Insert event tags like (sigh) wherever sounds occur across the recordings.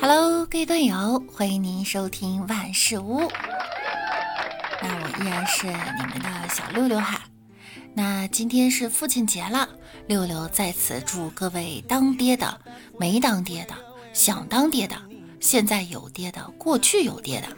Hello，各位段友，欢迎您收听万事屋。那我依然是你们的小六六哈。那今天是父亲节了，六六在此祝各位当爹的、没当爹的、想当爹的、现在有爹的、过去有爹的、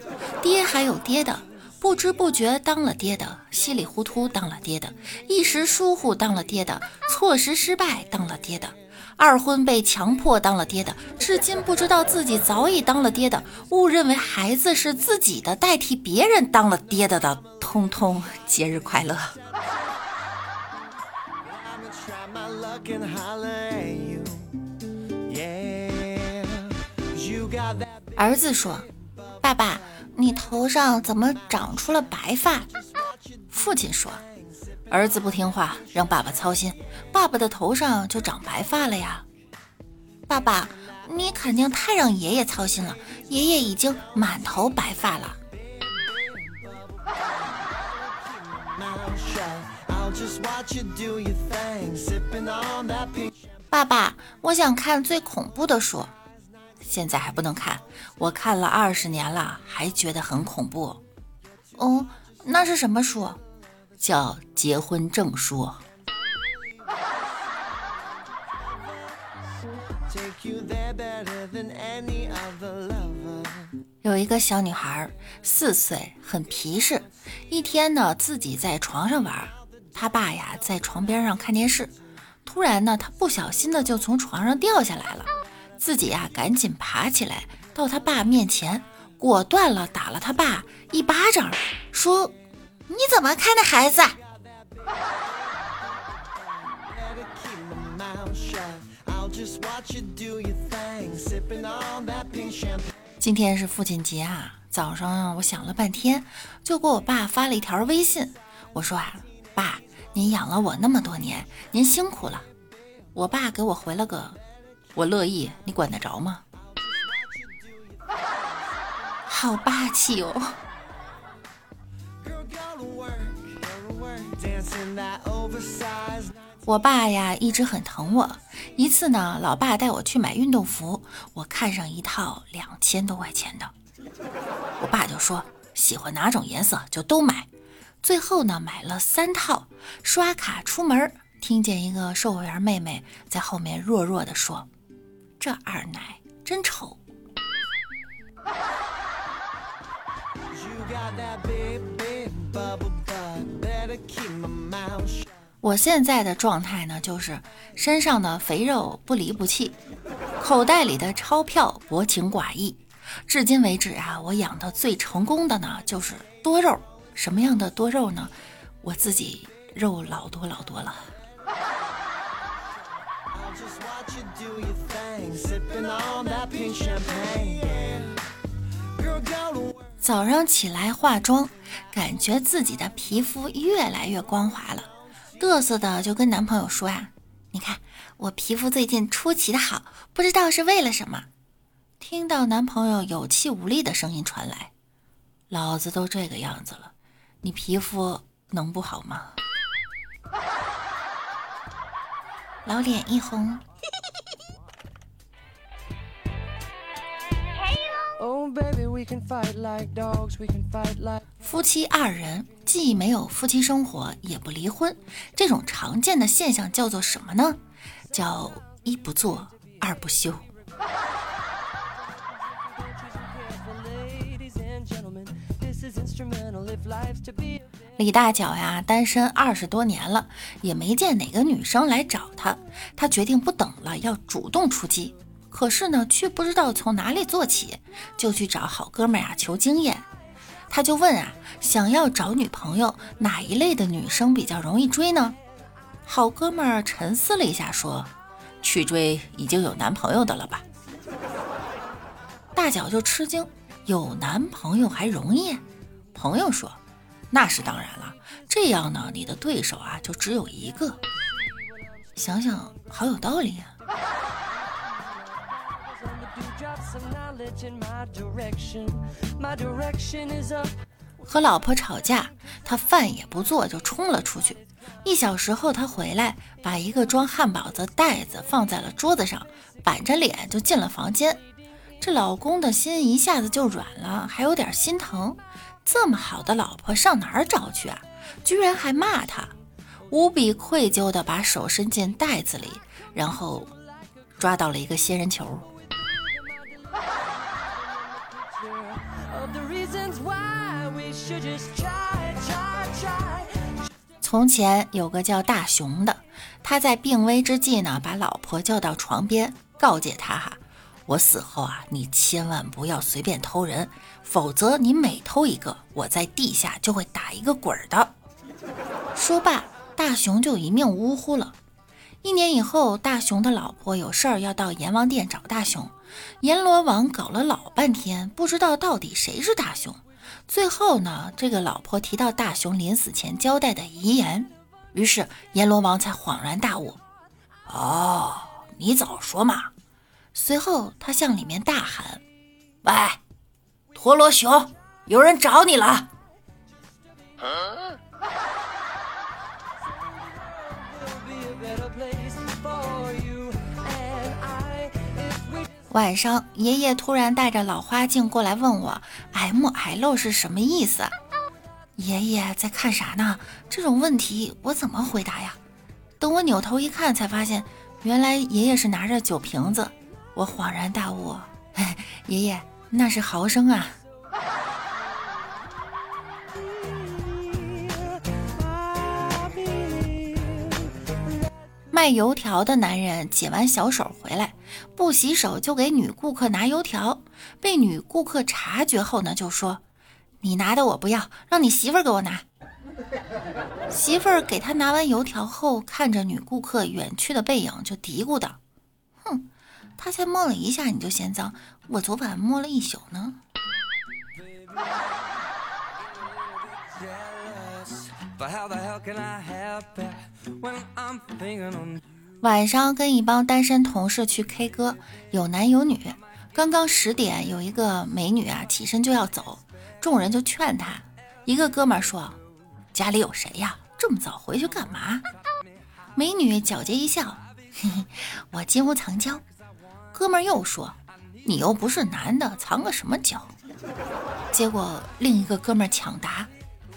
爹还有爹的、不知不觉当了爹的、稀里糊涂当了爹的、一时疏忽当了爹的、错失失败当了爹的。二婚被强迫当了爹的，至今不知道自己早已当了爹的，误认为孩子是自己的，代替别人当了爹的的，通通节日快乐。儿子说：“爸爸，你头上怎么长出了白发？”父亲说。儿子不听话，让爸爸操心，爸爸的头上就长白发了呀。爸爸，你肯定太让爷爷操心了，爷爷已经满头白发了。爸爸，我想看最恐怖的书，现在还不能看，我看了二十年了，还觉得很恐怖。哦，那是什么书？叫结婚证书。有一个小女孩，四岁，很皮实。一天呢，自己在床上玩，她爸呀在床边上看电视。突然呢，她不小心的就从床上掉下来了，自己呀赶紧爬起来，到他爸面前，果断了打了他爸一巴掌，说。你怎么看的孩子？(laughs) 今天是父亲节啊！早上我想了半天，就给我爸发了一条微信。我说啊，爸，您养了我那么多年，您辛苦了。我爸给我回了个，我乐意，你管得着吗？好霸气哦！我爸呀，一直很疼我。一次呢，老爸带我去买运动服，我看上一套两千多块钱的，我爸就说喜欢哪种颜色就都买。最后呢，买了三套，刷卡出门，听见一个售货员妹妹在后面弱弱的说：“这二奶真丑。”我现在的状态呢，就是身上的肥肉不离不弃，口袋里的钞票薄情寡义。至今为止啊，我养的最成功的呢，就是多肉。什么样的多肉呢？我自己肉老多老多了。早上起来化妆，感觉自己的皮肤越来越光滑了。嘚瑟的就跟男朋友说呀：“你看我皮肤最近出奇的好，不知道是为了什么。”听到男朋友有气无力的声音传来：“老子都这个样子了，你皮肤能不好吗？” (laughs) 老脸一红。夫妻二人既没有夫妻生活，也不离婚，这种常见的现象叫做什么呢？叫一不做二不休。李大脚呀，单身二十多年了，也没见哪个女生来找他，他决定不等了，要主动出击。可是呢，却不知道从哪里做起，就去找好哥们儿啊求经验。他就问啊，想要找女朋友，哪一类的女生比较容易追呢？好哥们儿沉思了一下，说：“去追已经有男朋友的了吧？”大脚就吃惊，有男朋友还容易？朋友说：“那是当然了，这样呢，你的对手啊就只有一个。”想想好有道理呀。和老婆吵架，他饭也不做就冲了出去。一小时后他回来，把一个装汉堡的袋子放在了桌子上，板着脸就进了房间。这老公的心一下子就软了，还有点心疼。这么好的老婆上哪儿找去啊？居然还骂他，无比愧疚的把手伸进袋子里，然后抓到了一个仙人球。从前有个叫大雄的，他在病危之际呢，把老婆叫到床边，告诫他哈。我死后啊，你千万不要随便偷人，否则你每偷一个，我在地下就会打一个滚儿的。说罢，大雄就一命呜呼了。一年以后，大雄的老婆有事儿要到阎王殿找大雄，阎罗王搞了老半天，不知道到底谁是大雄。最后呢，这个老婆提到大雄临死前交代的遗言，于是阎罗王才恍然大悟：哦，你早说嘛！随后，他向里面大喊：“喂，陀螺熊，有人找你了！”晚上，爷爷突然带着老花镜过来问我：“M L 是什么意思？”爷爷在看啥呢？这种问题我怎么回答呀？等我扭头一看，才发现原来爷爷是拿着酒瓶子。我恍然大悟，爷爷，那是毫升啊！卖油条的男人解完小手，不洗手就给女顾客拿油条，被女顾客察觉后呢，就说：“你拿的我不要，让你媳妇儿给我拿。”媳妇儿给他拿完油条后，看着女顾客远去的背影，就嘀咕道：“哼。”他才摸了一下你就嫌脏，我昨晚摸了一宿呢。晚上跟一帮单身同事去 K 歌，有男有女。刚刚十点，有一个美女啊起身就要走，众人就劝她。一个哥们儿说：“家里有谁呀？这么早回去干嘛？”美女皎洁一笑：“嘿嘿，我金屋藏娇。”哥们儿又说：“你又不是男的，藏个什么娇？”结果另一个哥们儿抢答：“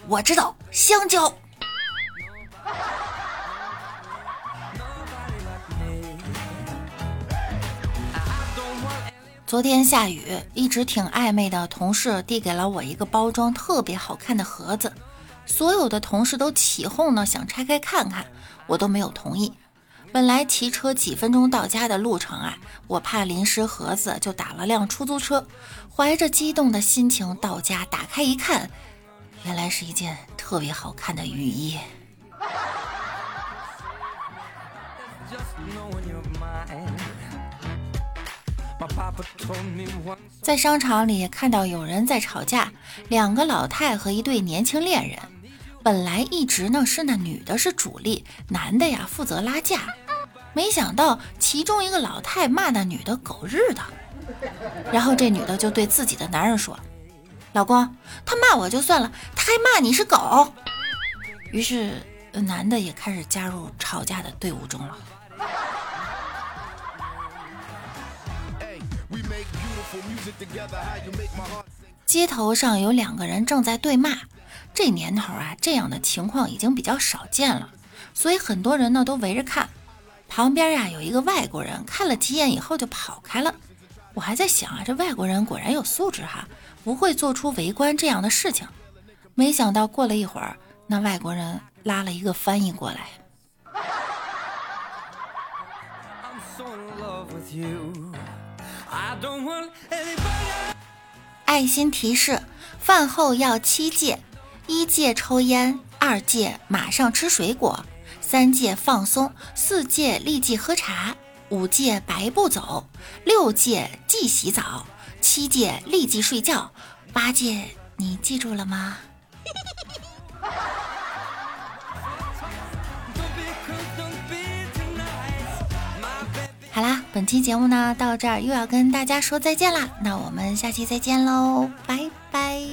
我知道，香蕉。”昨天下雨，一直挺暧昧的同事递给了我一个包装特别好看的盒子，所有的同事都起哄呢，想拆开看看，我都没有同意。本来骑车几分钟到家的路程啊，我怕淋湿盒子，就打了辆出租车，怀着激动的心情到家，打开一看，原来是一件特别好看的雨衣。在商场里看到有人在吵架，两个老太和一对年轻恋人。本来一直呢是那女的是主力，男的呀负责拉架，没想到其中一个老太骂那女的狗日的，然后这女的就对自己的男人说：“老公，他骂我就算了，他还骂你是狗。”于是男的也开始加入吵架的队伍中了。街头上有两个人正在对骂。这年头啊，这样的情况已经比较少见了，所以很多人呢都围着看。旁边呀有一个外国人，看了几眼以后就跑开了。我还在想啊，这外国人果然有素质哈，不会做出围观这样的事情。没想到过了一会儿，那外国人拉了一个翻译过来。爱心提示：饭后要七戒。一戒抽烟，二戒马上吃水果，三戒放松，四戒立即喝茶，五戒白不走，六戒即洗澡，七戒立即睡觉，八戒你记住了吗？(laughs) 本期节目呢到这儿又要跟大家说再见啦，那我们下期再见喽，拜拜。